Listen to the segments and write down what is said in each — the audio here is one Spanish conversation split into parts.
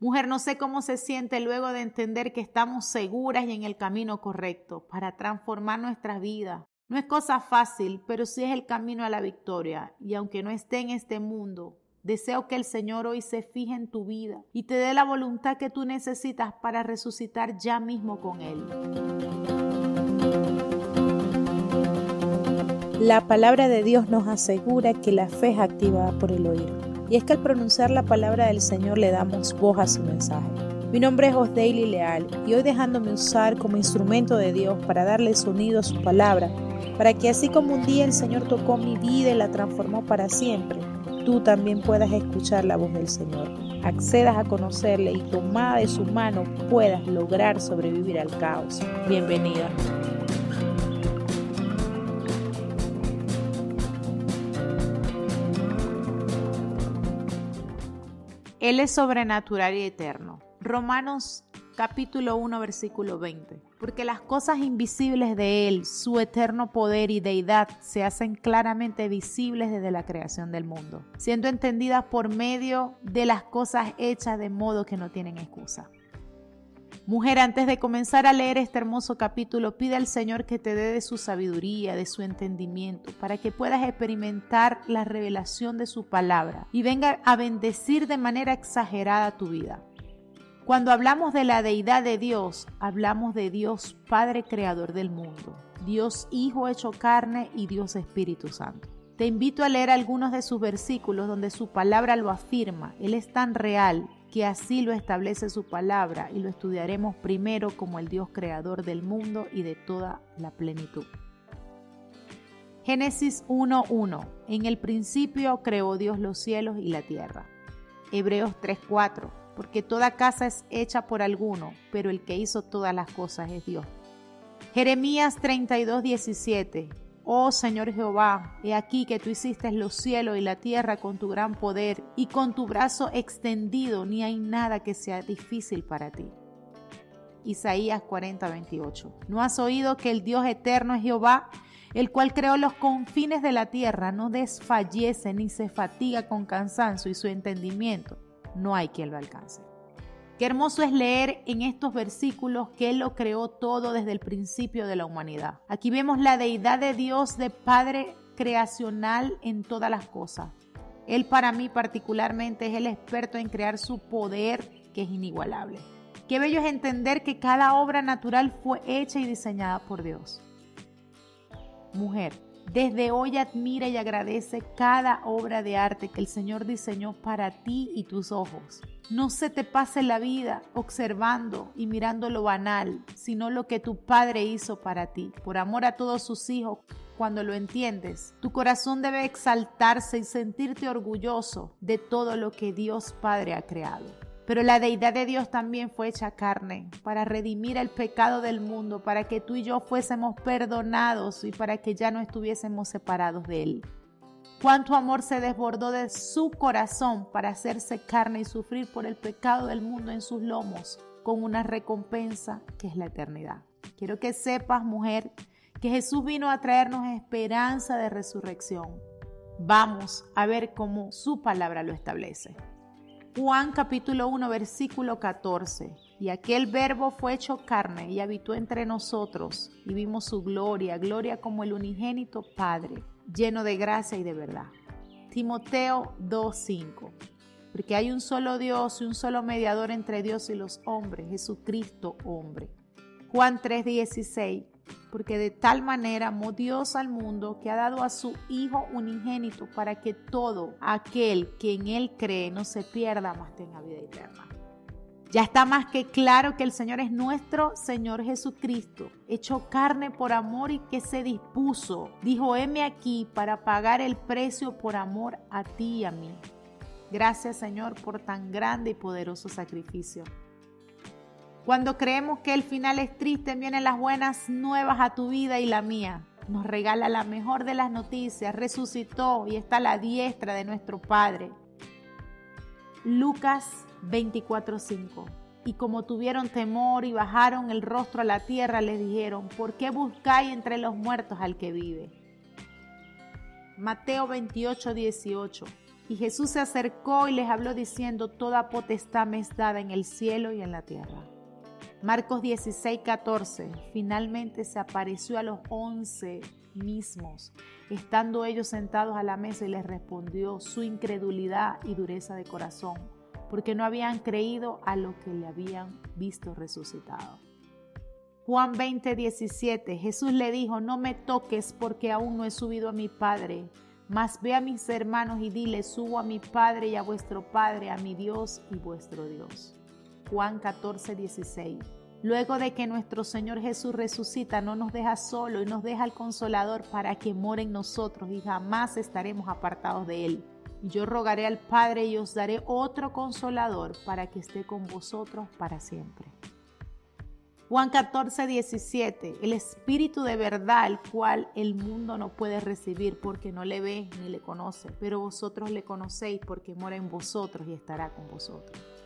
Mujer, no sé cómo se siente luego de entender que estamos seguras y en el camino correcto para transformar nuestra vida. No es cosa fácil, pero sí es el camino a la victoria. Y aunque no esté en este mundo, deseo que el Señor hoy se fije en tu vida y te dé la voluntad que tú necesitas para resucitar ya mismo con Él. La palabra de Dios nos asegura que la fe es activada por el oír y es que al pronunciar la palabra del Señor le damos voz a su mensaje. Mi nombre es Osdeili Leal y hoy dejándome usar como instrumento de Dios para darle sonido a su palabra, para que así como un día el Señor tocó mi vida y la transformó para siempre, tú también puedas escuchar la voz del Señor, accedas a conocerle y tomada de su mano puedas lograr sobrevivir al caos. Bienvenida. Él es sobrenatural y eterno. Romanos capítulo 1 versículo 20. Porque las cosas invisibles de Él, su eterno poder y deidad, se hacen claramente visibles desde la creación del mundo, siendo entendidas por medio de las cosas hechas de modo que no tienen excusa. Mujer, antes de comenzar a leer este hermoso capítulo, pide al Señor que te dé de su sabiduría, de su entendimiento, para que puedas experimentar la revelación de su palabra y venga a bendecir de manera exagerada tu vida. Cuando hablamos de la deidad de Dios, hablamos de Dios Padre Creador del mundo, Dios Hijo hecho carne y Dios Espíritu Santo. Te invito a leer algunos de sus versículos donde su palabra lo afirma. Él es tan real que así lo establece su palabra y lo estudiaremos primero como el Dios creador del mundo y de toda la plenitud. Génesis 1.1. En el principio creó Dios los cielos y la tierra. Hebreos 3.4. Porque toda casa es hecha por alguno, pero el que hizo todas las cosas es Dios. Jeremías 32.17 Oh Señor Jehová, he aquí que tú hiciste los cielos y la tierra con tu gran poder y con tu brazo extendido, ni hay nada que sea difícil para ti. Isaías 40, 28. ¿No has oído que el Dios eterno es Jehová, el cual creó los confines de la tierra, no desfallece ni se fatiga con cansancio y su entendimiento? No hay quien lo alcance. Qué hermoso es leer en estos versículos que Él lo creó todo desde el principio de la humanidad. Aquí vemos la deidad de Dios de Padre creacional en todas las cosas. Él para mí particularmente es el experto en crear su poder que es inigualable. Qué bello es entender que cada obra natural fue hecha y diseñada por Dios. Mujer, desde hoy admira y agradece cada obra de arte que el Señor diseñó para ti y tus ojos. No se te pase la vida observando y mirando lo banal, sino lo que tu Padre hizo para ti, por amor a todos sus hijos. Cuando lo entiendes, tu corazón debe exaltarse y sentirte orgulloso de todo lo que Dios Padre ha creado. Pero la deidad de Dios también fue hecha carne para redimir el pecado del mundo, para que tú y yo fuésemos perdonados y para que ya no estuviésemos separados de Él. Cuánto amor se desbordó de su corazón para hacerse carne y sufrir por el pecado del mundo en sus lomos, con una recompensa que es la eternidad. Quiero que sepas, mujer, que Jesús vino a traernos esperanza de resurrección. Vamos a ver cómo su palabra lo establece. Juan capítulo 1 versículo 14. Y aquel verbo fue hecho carne y habitó entre nosotros y vimos su gloria, gloria como el unigénito Padre, lleno de gracia y de verdad. Timoteo 2.5. Porque hay un solo Dios y un solo mediador entre Dios y los hombres, Jesucristo hombre. Juan 3:16 porque de tal manera amó Dios al mundo que ha dado a su Hijo unigénito para que todo aquel que en Él cree no se pierda, mas tenga vida eterna. Ya está más que claro que el Señor es nuestro Señor Jesucristo, hecho carne por amor y que se dispuso, dijo, heme aquí para pagar el precio por amor a ti y a mí. Gracias Señor por tan grande y poderoso sacrificio. Cuando creemos que el final es triste, vienen las buenas nuevas a tu vida y la mía. Nos regala la mejor de las noticias, resucitó y está a la diestra de nuestro Padre. Lucas 24:5. Y como tuvieron temor y bajaron el rostro a la tierra, les dijeron, ¿por qué buscáis entre los muertos al que vive? Mateo 28:18. Y Jesús se acercó y les habló diciendo, Toda potestad me es dada en el cielo y en la tierra. Marcos 16, 14. Finalmente se apareció a los once mismos, estando ellos sentados a la mesa y les respondió su incredulidad y dureza de corazón, porque no habían creído a lo que le habían visto resucitado. Juan 20, 17. Jesús le dijo, no me toques porque aún no he subido a mi Padre mas ve a mis hermanos y dile, subo a mi Padre y a vuestro Padre, a mi Dios y vuestro Dios. Juan 14, 16. Luego de que nuestro Señor Jesús resucita, no nos deja solo y nos deja el consolador para que more en nosotros y jamás estaremos apartados de Él. Yo rogaré al Padre y os daré otro consolador para que esté con vosotros para siempre. Juan 14, 17, el Espíritu de verdad, el cual el mundo no puede recibir porque no le ve ni le conoce, pero vosotros le conocéis porque mora en vosotros y estará con vosotros.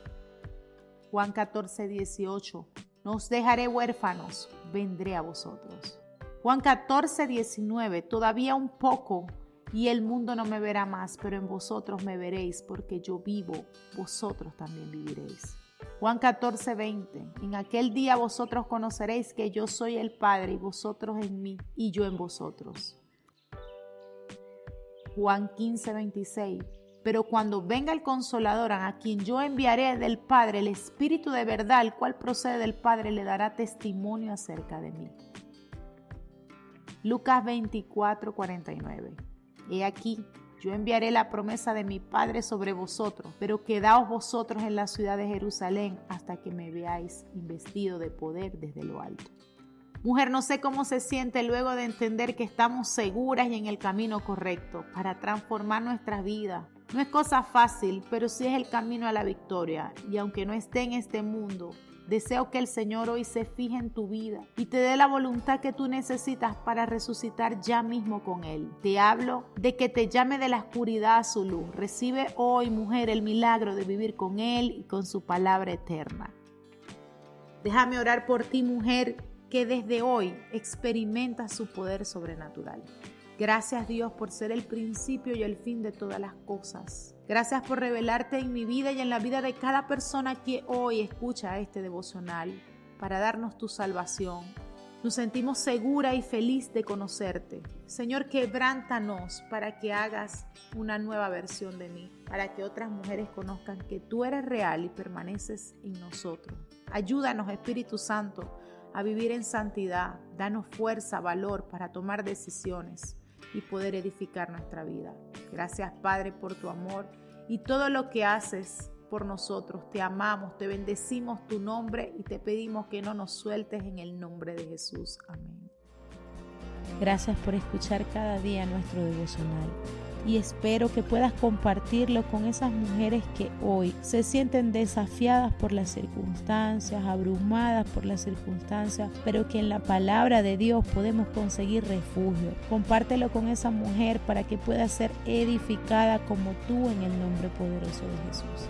Juan 14, 18, no os dejaré huérfanos, vendré a vosotros. Juan 14, 19, todavía un poco y el mundo no me verá más, pero en vosotros me veréis porque yo vivo, vosotros también viviréis. Juan 14, 20. En aquel día vosotros conoceréis que yo soy el Padre y vosotros en mí y yo en vosotros. Juan 15, 26. Pero cuando venga el consolador a quien yo enviaré del Padre, el Espíritu de verdad, el cual procede del Padre, le dará testimonio acerca de mí. Lucas 24, 49. He aquí, yo enviaré la promesa de mi Padre sobre vosotros, pero quedaos vosotros en la ciudad de Jerusalén hasta que me veáis investido de poder desde lo alto. Mujer, no sé cómo se siente luego de entender que estamos seguras y en el camino correcto para transformar nuestra vida. No es cosa fácil, pero sí es el camino a la victoria. Y aunque no esté en este mundo, Deseo que el Señor hoy se fije en tu vida y te dé la voluntad que tú necesitas para resucitar ya mismo con Él. Te hablo de que te llame de la oscuridad a su luz. Recibe hoy, mujer, el milagro de vivir con Él y con su palabra eterna. Déjame orar por ti, mujer, que desde hoy experimenta su poder sobrenatural. Gracias Dios por ser el principio y el fin de todas las cosas. Gracias por revelarte en mi vida y en la vida de cada persona que hoy escucha este devocional para darnos tu salvación. Nos sentimos segura y feliz de conocerte. Señor, quebrántanos para que hagas una nueva versión de mí, para que otras mujeres conozcan que tú eres real y permaneces en nosotros. Ayúdanos, Espíritu Santo, a vivir en santidad. Danos fuerza, valor para tomar decisiones y poder edificar nuestra vida. Gracias Padre por tu amor y todo lo que haces por nosotros. Te amamos, te bendecimos tu nombre y te pedimos que no nos sueltes en el nombre de Jesús. Amén. Gracias por escuchar cada día nuestro devocional y espero que puedas compartirlo con esas mujeres que hoy se sienten desafiadas por las circunstancias, abrumadas por las circunstancias, pero que en la palabra de Dios podemos conseguir refugio. Compártelo con esa mujer para que pueda ser edificada como tú en el nombre poderoso de Jesús.